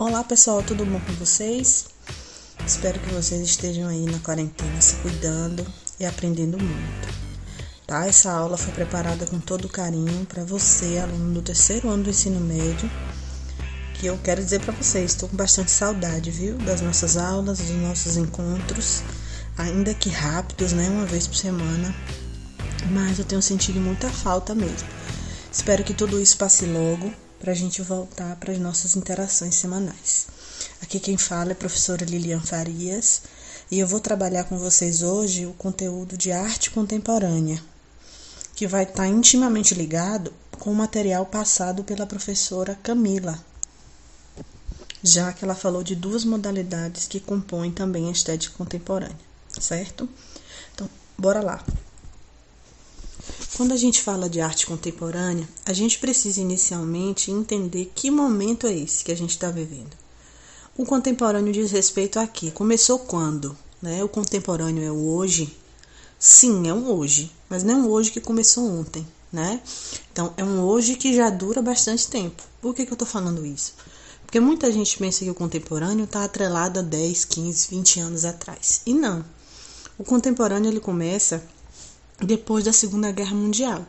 Olá pessoal, tudo bom com vocês? Espero que vocês estejam aí na quarentena se cuidando e aprendendo muito. Tá? Essa aula foi preparada com todo carinho para você, aluno do terceiro ano do ensino médio, que eu quero dizer para vocês, estou com bastante saudade, viu, das nossas aulas, dos nossos encontros, ainda que rápidos, né, uma vez por semana, mas eu tenho sentido muita falta mesmo. Espero que tudo isso passe logo para a gente voltar para as nossas interações semanais. Aqui quem fala é a professora Lilian Farias e eu vou trabalhar com vocês hoje o conteúdo de arte contemporânea, que vai estar tá intimamente ligado com o material passado pela professora Camila, já que ela falou de duas modalidades que compõem também a estética contemporânea, certo? Então, bora lá. Quando a gente fala de arte contemporânea, a gente precisa inicialmente entender que momento é esse que a gente está vivendo. O contemporâneo diz respeito a quê? Começou quando? Né? O contemporâneo é o hoje? Sim, é um hoje, mas não é um hoje que começou ontem, né? Então, é um hoje que já dura bastante tempo. Por que, que eu estou falando isso? Porque muita gente pensa que o contemporâneo está atrelado a 10, 15, 20 anos atrás. E não. O contemporâneo ele começa depois da Segunda Guerra Mundial,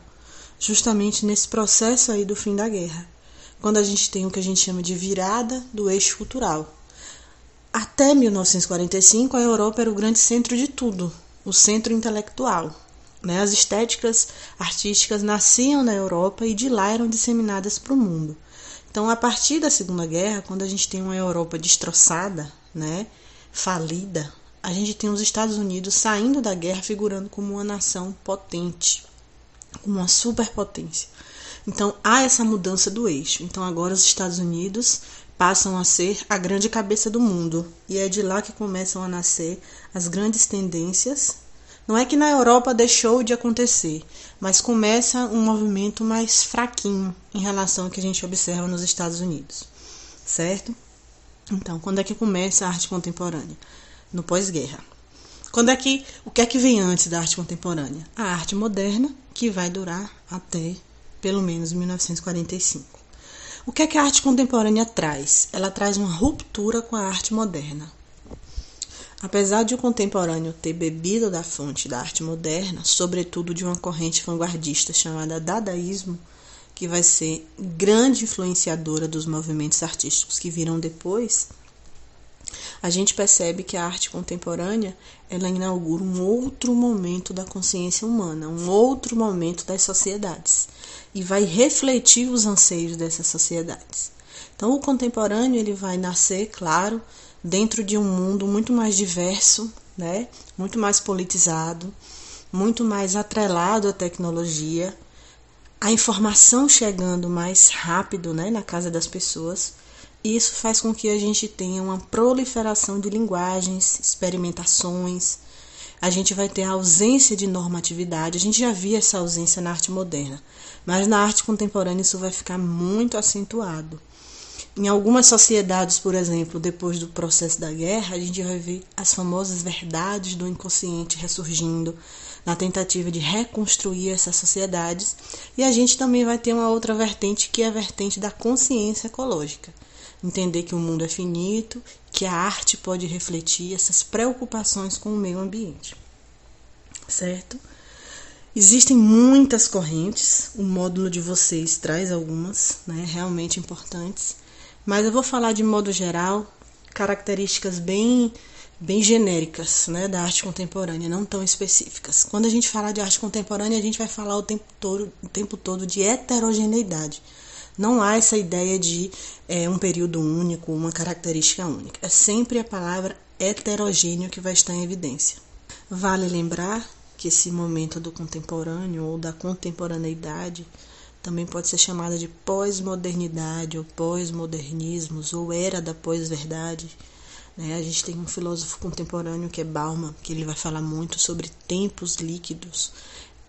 justamente nesse processo aí do fim da guerra, quando a gente tem o que a gente chama de virada do eixo cultural. Até 1945, a Europa era o grande centro de tudo, o centro intelectual. Né? As estéticas artísticas nasciam na Europa e de lá eram disseminadas para o mundo. Então, a partir da Segunda Guerra, quando a gente tem uma Europa destroçada, né, falida, a gente tem os Estados Unidos saindo da guerra figurando como uma nação potente, como uma superpotência. Então há essa mudança do eixo. Então agora os Estados Unidos passam a ser a grande cabeça do mundo e é de lá que começam a nascer as grandes tendências. Não é que na Europa deixou de acontecer, mas começa um movimento mais fraquinho em relação ao que a gente observa nos Estados Unidos, certo? Então, quando é que começa a arte contemporânea? No pós-guerra. Quando é que o que é que vem antes da arte contemporânea? A arte moderna, que vai durar até pelo menos 1945. O que é que a arte contemporânea traz? Ela traz uma ruptura com a arte moderna. Apesar de o contemporâneo ter bebido da fonte da arte moderna, sobretudo de uma corrente vanguardista chamada dadaísmo, que vai ser grande influenciadora dos movimentos artísticos que viram depois, a gente percebe que a arte contemporânea ela inaugura um outro momento da consciência humana, um outro momento das sociedades e vai refletir os anseios dessas sociedades. Então, o contemporâneo ele vai nascer, claro, dentro de um mundo muito mais diverso, né? Muito mais politizado, muito mais atrelado à tecnologia, a informação chegando mais rápido, né, na casa das pessoas isso faz com que a gente tenha uma proliferação de linguagens, experimentações. A gente vai ter a ausência de normatividade. A gente já via essa ausência na arte moderna, mas na arte contemporânea isso vai ficar muito acentuado. Em algumas sociedades, por exemplo, depois do processo da guerra, a gente vai ver as famosas verdades do inconsciente ressurgindo na tentativa de reconstruir essas sociedades. E a gente também vai ter uma outra vertente, que é a vertente da consciência ecológica entender que o mundo é finito, que a arte pode refletir essas preocupações com o meio ambiente. Certo? Existem muitas correntes, o módulo de vocês traz algumas, né, realmente importantes, mas eu vou falar de modo geral características bem bem genéricas, né, da arte contemporânea, não tão específicas. Quando a gente fala de arte contemporânea, a gente vai falar o tempo todo, o tempo todo de heterogeneidade. Não há essa ideia de é, um período único, uma característica única. É sempre a palavra heterogêneo que vai estar em evidência. Vale lembrar que esse momento do contemporâneo ou da contemporaneidade também pode ser chamada de pós-modernidade ou pós-modernismos ou era da pós-verdade. Né? A gente tem um filósofo contemporâneo que é Bauman, que ele vai falar muito sobre tempos líquidos.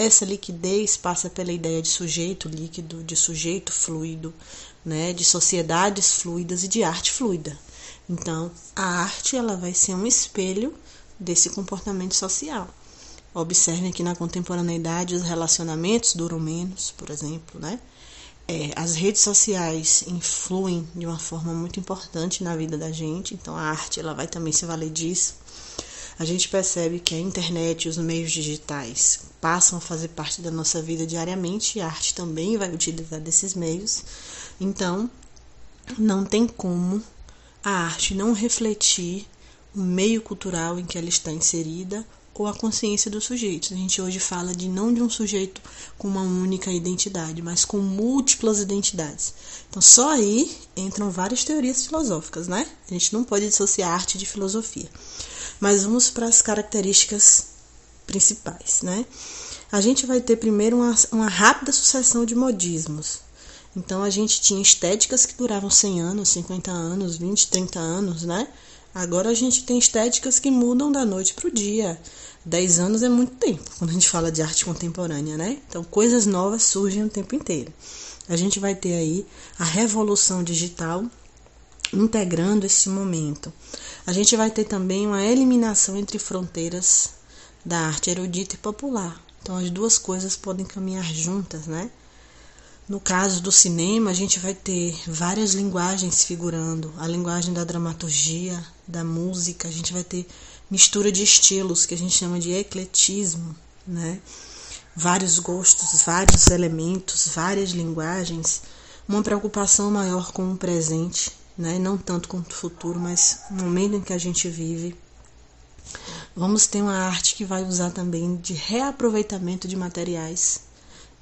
Essa liquidez passa pela ideia de sujeito líquido, de sujeito fluido, né, de sociedades fluidas e de arte fluida. Então, a arte ela vai ser um espelho desse comportamento social. Observem que na contemporaneidade os relacionamentos duram menos, por exemplo, né? é, as redes sociais influem de uma forma muito importante na vida da gente, então a arte ela vai também se valer disso. A gente percebe que a internet e os meios digitais passam a fazer parte da nossa vida diariamente e a arte também vai utilizar desses meios. Então, não tem como a arte não refletir o meio cultural em que ela está inserida ou a consciência do sujeito. A gente hoje fala de não de um sujeito com uma única identidade, mas com múltiplas identidades. Então, só aí entram várias teorias filosóficas, né? A gente não pode dissociar arte de filosofia. Mas vamos para as características principais, né? A gente vai ter primeiro uma, uma rápida sucessão de modismos. Então, a gente tinha estéticas que duravam 100 anos, 50 anos, 20, 30 anos, né? Agora a gente tem estéticas que mudam da noite para o dia. Dez anos é muito tempo quando a gente fala de arte contemporânea, né? Então coisas novas surgem o tempo inteiro. A gente vai ter aí a revolução digital integrando esse momento. A gente vai ter também uma eliminação entre fronteiras da arte erudita e popular. Então as duas coisas podem caminhar juntas, né? No caso do cinema, a gente vai ter várias linguagens figurando, a linguagem da dramaturgia, da música, a gente vai ter mistura de estilos, que a gente chama de ecletismo, né? Vários gostos, vários elementos, várias linguagens, uma preocupação maior com o presente, né? Não tanto com o futuro, mas no momento em que a gente vive. Vamos ter uma arte que vai usar também de reaproveitamento de materiais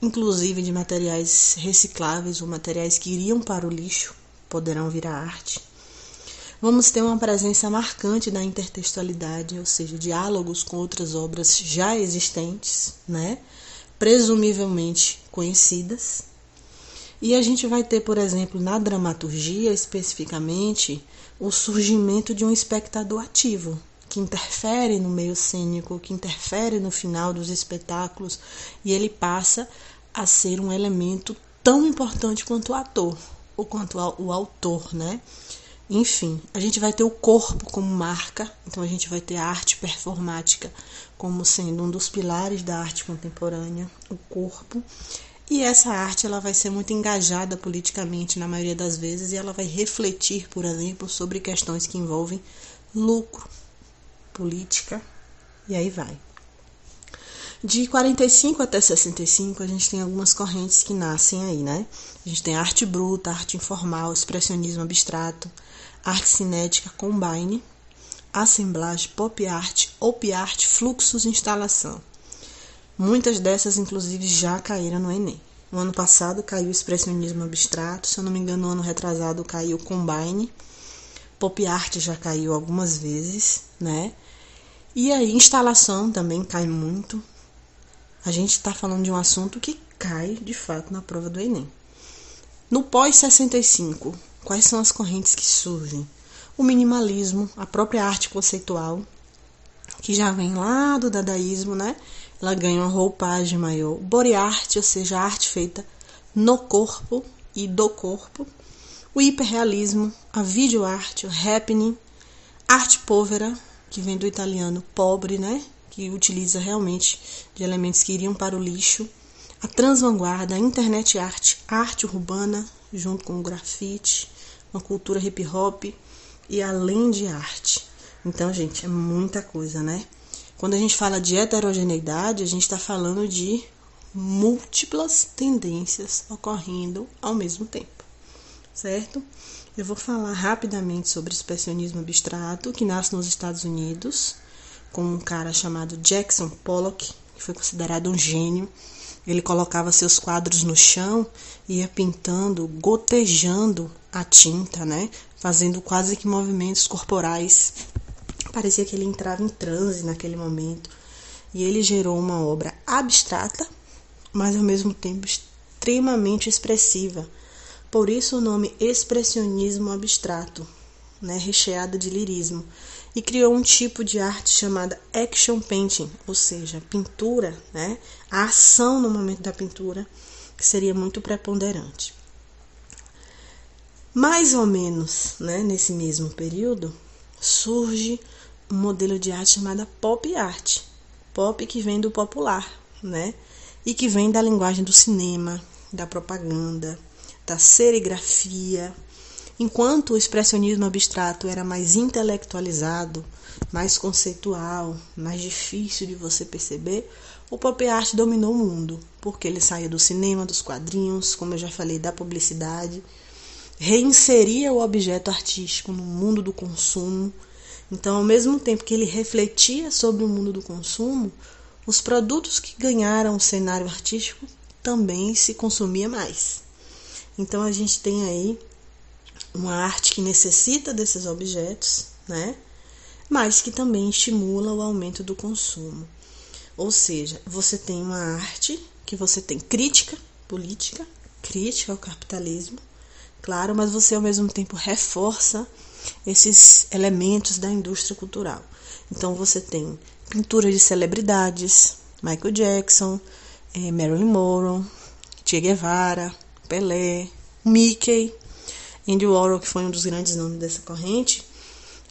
inclusive de materiais recicláveis ou materiais que iriam para o lixo, poderão virar arte. Vamos ter uma presença marcante da intertextualidade, ou seja, diálogos com outras obras já existentes, né? presumivelmente conhecidas. E a gente vai ter, por exemplo, na dramaturgia especificamente, o surgimento de um espectador ativo, que interfere no meio cênico, que interfere no final dos espetáculos, e ele passa a ser um elemento tão importante quanto o ator, ou quanto o autor, né? Enfim, a gente vai ter o corpo como marca, então a gente vai ter a arte performática como sendo um dos pilares da arte contemporânea, o corpo. E essa arte ela vai ser muito engajada politicamente na maioria das vezes e ela vai refletir, por exemplo, sobre questões que envolvem lucro, política e aí vai. De 45 até 65, a gente tem algumas correntes que nascem aí, né? A gente tem arte bruta, arte informal, expressionismo abstrato, arte cinética, combine, assemblagem, pop art, op art, fluxos, instalação. Muitas dessas, inclusive, já caíram no Enem. No ano passado caiu o expressionismo abstrato, se eu não me engano, no ano retrasado caiu combine, pop art já caiu algumas vezes, né? E aí, instalação também cai muito a gente está falando de um assunto que cai de fato na prova do Enem. No pós-65, quais são as correntes que surgem? O minimalismo, a própria arte conceitual, que já vem lá do dadaísmo, né? Ela ganha uma roupagem maior. Body art, ou seja, a arte feita no corpo e do corpo. O hiperrealismo, a videoarte, o happening, arte povera, que vem do italiano pobre, né? Que utiliza realmente de elementos que iriam para o lixo, a transvanguarda, a internet arte, a arte urbana, junto com o grafite, uma cultura hip hop e além de arte. Então, gente, é muita coisa, né? Quando a gente fala de heterogeneidade, a gente está falando de múltiplas tendências ocorrendo ao mesmo tempo, certo? Eu vou falar rapidamente sobre o expressionismo abstrato, que nasce nos Estados Unidos, com um cara chamado Jackson Pollock, que foi considerado um gênio. Ele colocava seus quadros no chão e ia pintando, gotejando a tinta, né? Fazendo quase que movimentos corporais. Parecia que ele entrava em transe naquele momento. E ele gerou uma obra abstrata, mas ao mesmo tempo extremamente expressiva. Por isso o nome expressionismo abstrato, né, recheada de lirismo e criou um tipo de arte chamada action painting, ou seja, pintura, né? A ação no momento da pintura, que seria muito preponderante. Mais ou menos, né, nesse mesmo período, surge um modelo de arte chamada pop art. Pop que vem do popular, né? E que vem da linguagem do cinema, da propaganda, da serigrafia. Enquanto o expressionismo abstrato era mais intelectualizado, mais conceitual, mais difícil de você perceber, o pop art dominou o mundo, porque ele saía do cinema, dos quadrinhos, como eu já falei, da publicidade, reinseria o objeto artístico no mundo do consumo. Então, ao mesmo tempo que ele refletia sobre o mundo do consumo, os produtos que ganharam o cenário artístico também se consumia mais. Então a gente tem aí uma arte que necessita desses objetos, né? Mas que também estimula o aumento do consumo. Ou seja, você tem uma arte que você tem crítica política, crítica ao capitalismo, claro, mas você ao mesmo tempo reforça esses elementos da indústria cultural. Então você tem pinturas de celebridades, Michael Jackson, eh, Marilyn Monroe, Che Guevara, Pelé, Mickey, Andy Warhol, que foi um dos grandes nomes dessa corrente,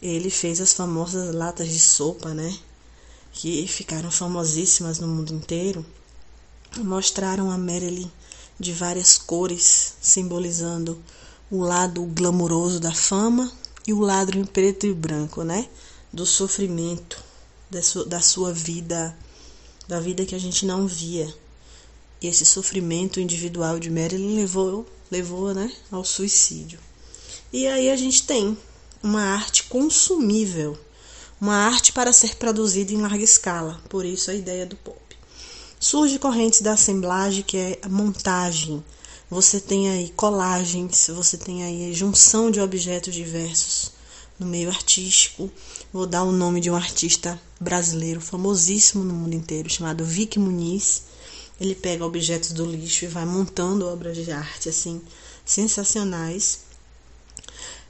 ele fez as famosas latas de sopa, né? Que ficaram famosíssimas no mundo inteiro. Mostraram a Marilyn de várias cores, simbolizando o lado glamuroso da fama e o lado em preto e branco, né? Do sofrimento, da sua vida, da vida que a gente não via. E esse sofrimento individual de Marilyn levou, levou né, ao suicídio. E aí a gente tem uma arte consumível, uma arte para ser produzida em larga escala, por isso a ideia do pop. Surge correntes da assemblagem, que é a montagem. Você tem aí colagens, você tem aí junção de objetos diversos no meio artístico. Vou dar o nome de um artista brasileiro famosíssimo no mundo inteiro, chamado Vic Muniz ele pega objetos do lixo e vai montando obras de arte assim sensacionais.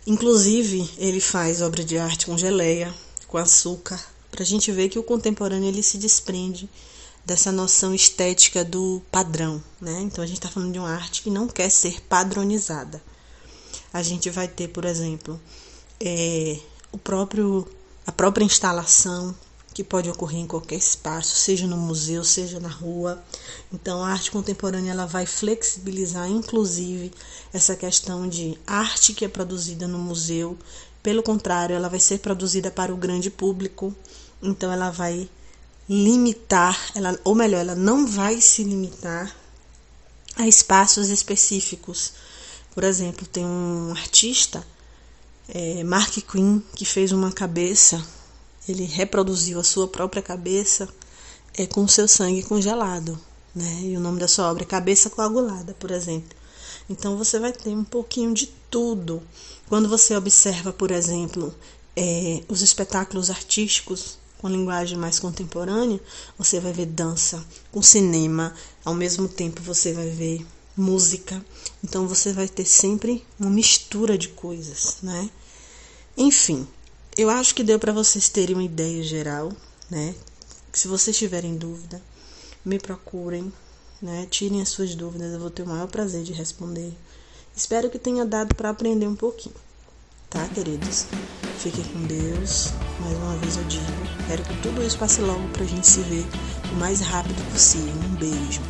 Inclusive, ele faz obra de arte com geleia, com açúcar, para a gente ver que o contemporâneo ele se desprende dessa noção estética do padrão, né? Então a gente está falando de uma arte que não quer ser padronizada. A gente vai ter, por exemplo, é, o próprio a própria instalação que pode ocorrer em qualquer espaço, seja no museu, seja na rua. Então, a arte contemporânea ela vai flexibilizar, inclusive, essa questão de arte que é produzida no museu. Pelo contrário, ela vai ser produzida para o grande público. Então, ela vai limitar, ela, ou melhor, ela não vai se limitar a espaços específicos. Por exemplo, tem um artista, é, Mark Quinn, que fez uma cabeça ele reproduziu a sua própria cabeça é, com seu sangue congelado. Né? E o nome da sua obra é Cabeça Coagulada, por exemplo. Então você vai ter um pouquinho de tudo. Quando você observa, por exemplo, é, os espetáculos artísticos com linguagem mais contemporânea, você vai ver dança com cinema, ao mesmo tempo você vai ver música. Então você vai ter sempre uma mistura de coisas, né? Enfim, eu acho que deu para vocês terem uma ideia geral, né? Se vocês tiverem dúvida, me procurem, né? Tirem as suas dúvidas, eu vou ter o maior prazer de responder. Espero que tenha dado para aprender um pouquinho, tá, queridos? Fiquem com Deus. Mais uma vez eu digo, quero que tudo isso passe logo pra gente se ver o mais rápido possível. Um beijo.